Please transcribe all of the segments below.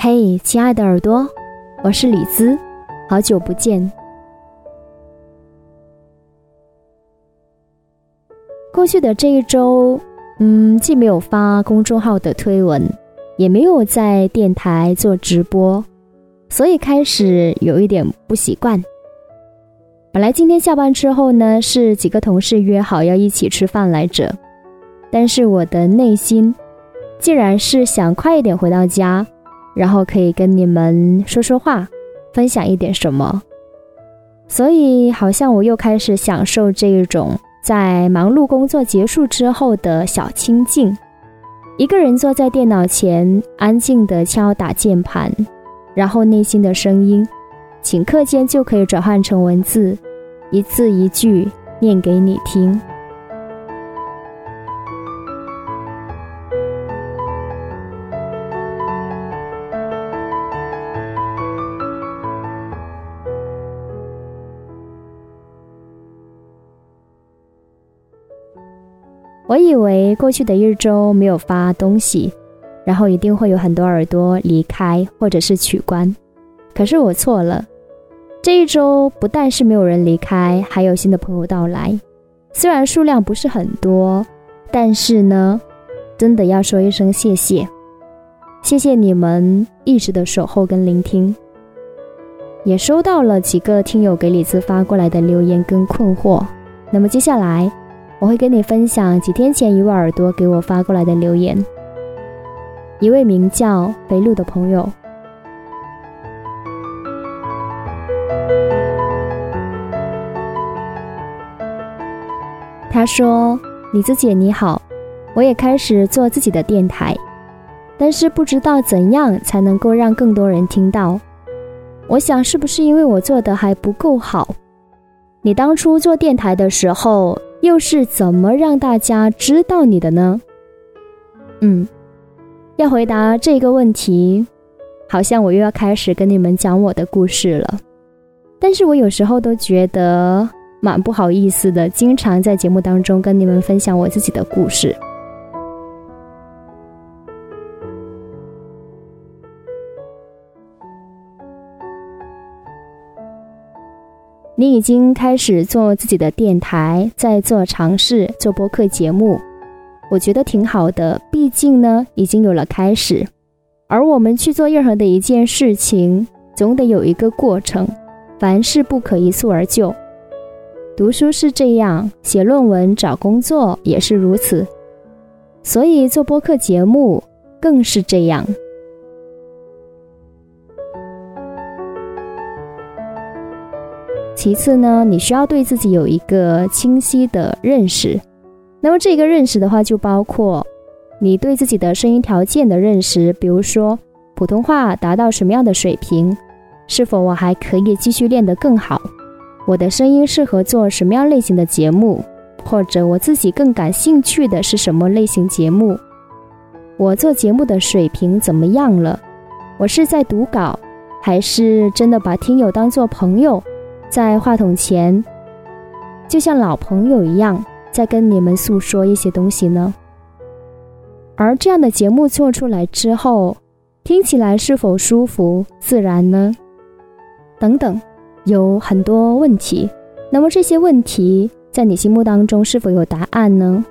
嘿，亲爱的耳朵，我是李兹，好久不见。过去的这一周，嗯，既没有发公众号的推文，也没有在电台做直播，所以开始有一点不习惯。本来今天下班之后呢，是几个同事约好要一起吃饭来着，但是我的内心，既然是想快一点回到家。然后可以跟你们说说话，分享一点什么，所以好像我又开始享受这一种在忙碌工作结束之后的小清静，一个人坐在电脑前，安静的敲打键盘，然后内心的声音，顷刻间就可以转换成文字，一字一句念给你听。我以为过去的一周没有发东西，然后一定会有很多耳朵离开或者是取关，可是我错了。这一周不但是没有人离开，还有新的朋友到来。虽然数量不是很多，但是呢，真的要说一声谢谢，谢谢你们一直的守候跟聆听。也收到了几个听友给李子发过来的留言跟困惑，那么接下来。我会跟你分享几天前一位耳朵给我发过来的留言。一位名叫肥鹿的朋友，他说：“李子姐你好，我也开始做自己的电台，但是不知道怎样才能够让更多人听到。我想是不是因为我做的还不够好？你当初做电台的时候。”又是怎么让大家知道你的呢？嗯，要回答这个问题，好像我又要开始跟你们讲我的故事了。但是我有时候都觉得蛮不好意思的，经常在节目当中跟你们分享我自己的故事。你已经开始做自己的电台，在做尝试做播客节目，我觉得挺好的。毕竟呢，已经有了开始。而我们去做任何的一件事情，总得有一个过程，凡事不可一蹴而就。读书是这样，写论文、找工作也是如此，所以做播客节目更是这样。其次呢，你需要对自己有一个清晰的认识。那么这个认识的话，就包括你对自己的声音条件的认识，比如说普通话达到什么样的水平，是否我还可以继续练得更好，我的声音适合做什么样类型的节目，或者我自己更感兴趣的是什么类型节目，我做节目的水平怎么样了，我是在读稿，还是真的把听友当做朋友？在话筒前，就像老朋友一样，在跟你们诉说一些东西呢。而这样的节目做出来之后，听起来是否舒服、自然呢？等等，有很多问题。那么这些问题，在你心目当中是否有答案呢？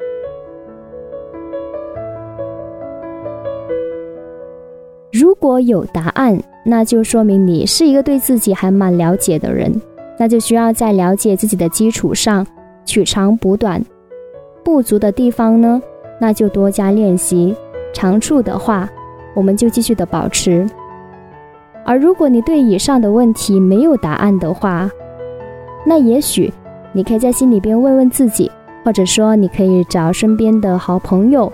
如果有答案，那就说明你是一个对自己还蛮了解的人。那就需要在了解自己的基础上取长补短，不足的地方呢，那就多加练习；长处的话，我们就继续的保持。而如果你对以上的问题没有答案的话，那也许你可以在心里边问问自己，或者说你可以找身边的好朋友，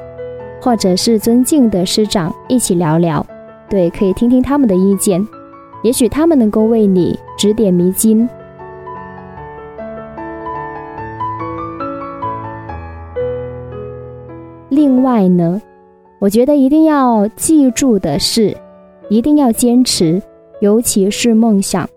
或者是尊敬的师长一起聊聊，对，可以听听他们的意见，也许他们能够为你指点迷津。外呢，我觉得一定要记住的是，一定要坚持，尤其是梦想。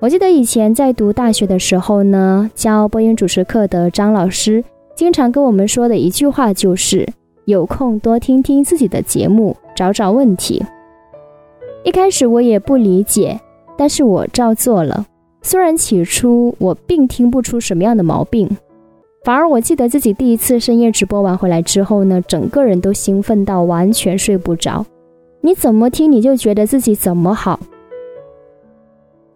我记得以前在读大学的时候呢，教播音主持课的张老师经常跟我们说的一句话就是：有空多听听自己的节目，找找问题。一开始我也不理解，但是我照做了。虽然起初我并听不出什么样的毛病，反而我记得自己第一次深夜直播完回来之后呢，整个人都兴奋到完全睡不着。你怎么听你就觉得自己怎么好，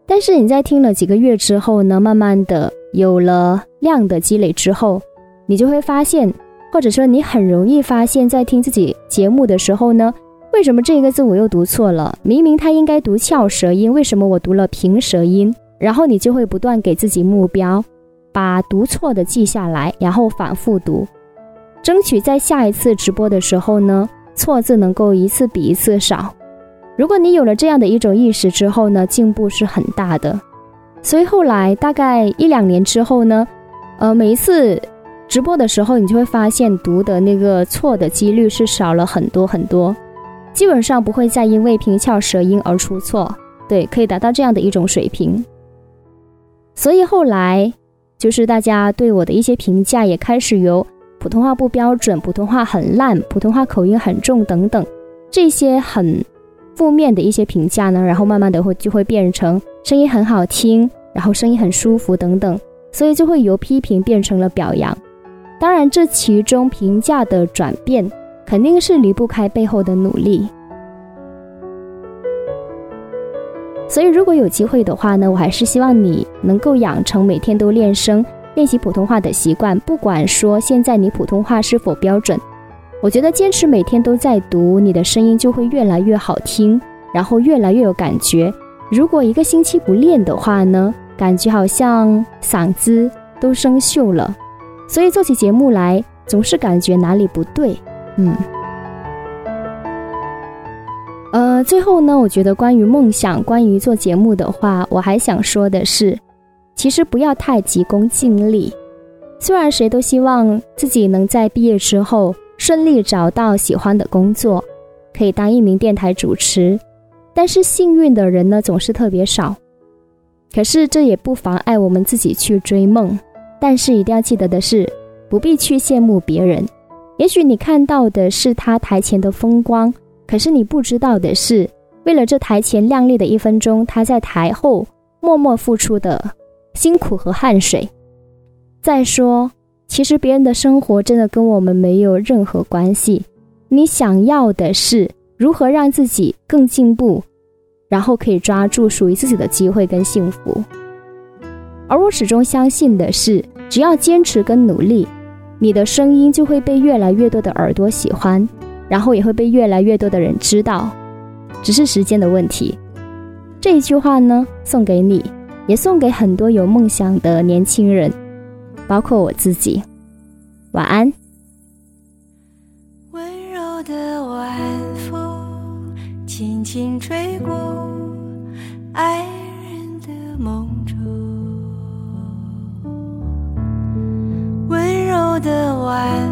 但是你在听了几个月之后呢，慢慢的有了量的积累之后，你就会发现，或者说你很容易发现，在听自己节目的时候呢，为什么这一个字我又读错了？明明它应该读翘舌音，为什么我读了平舌音？然后你就会不断给自己目标，把读错的记下来，然后反复读，争取在下一次直播的时候呢。错字能够一次比一次少。如果你有了这样的一种意识之后呢，进步是很大的。所以后来大概一两年之后呢，呃，每一次直播的时候，你就会发现读的那个错的几率是少了很多很多，基本上不会再因为平翘舌音而出错。对，可以达到这样的一种水平。所以后来就是大家对我的一些评价也开始由。普通话不标准，普通话很烂，普通话口音很重，等等，这些很负面的一些评价呢，然后慢慢的会就会变成声音很好听，然后声音很舒服等等，所以就会由批评变成了表扬。当然，这其中评价的转变肯定是离不开背后的努力。所以，如果有机会的话呢，我还是希望你能够养成每天都练声。练习普通话的习惯，不管说现在你普通话是否标准，我觉得坚持每天都在读，你的声音就会越来越好听，然后越来越有感觉。如果一个星期不练的话呢，感觉好像嗓子都生锈了，所以做起节目来总是感觉哪里不对。嗯，呃，最后呢，我觉得关于梦想，关于做节目的话，我还想说的是。其实不要太急功近利。虽然谁都希望自己能在毕业之后顺利找到喜欢的工作，可以当一名电台主持，但是幸运的人呢总是特别少。可是这也不妨碍我们自己去追梦。但是一定要记得的是，不必去羡慕别人。也许你看到的是他台前的风光，可是你不知道的是，为了这台前亮丽的一分钟，他在台后默默付出的。辛苦和汗水。再说，其实别人的生活真的跟我们没有任何关系。你想要的是如何让自己更进步，然后可以抓住属于自己的机会跟幸福。而我始终相信的是，只要坚持跟努力，你的声音就会被越来越多的耳朵喜欢，然后也会被越来越多的人知道，只是时间的问题。这一句话呢，送给你。也送给很多有梦想的年轻人，包括我自己。晚安。温柔的晚风轻轻吹过爱人的梦中，温柔的晚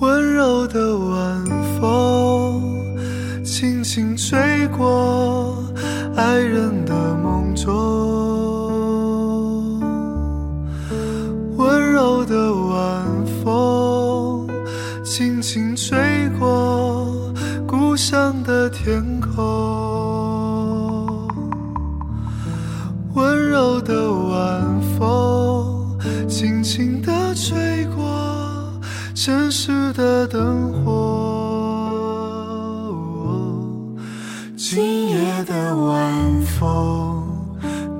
温柔的晚风轻轻吹过爱人的梦。中，温柔的晚风轻轻吹过故乡的风，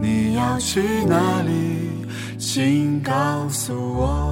你。要去哪里？请告诉我。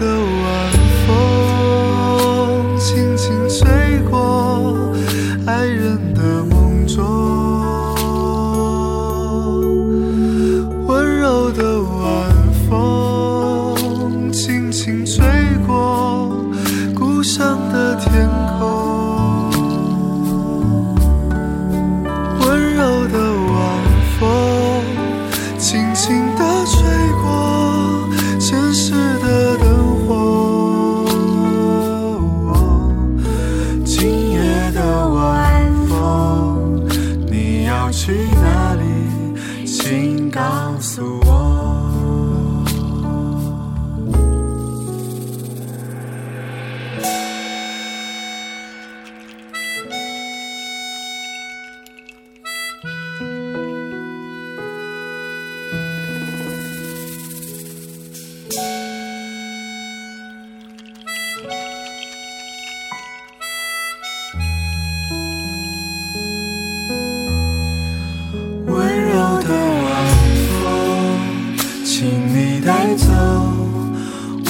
go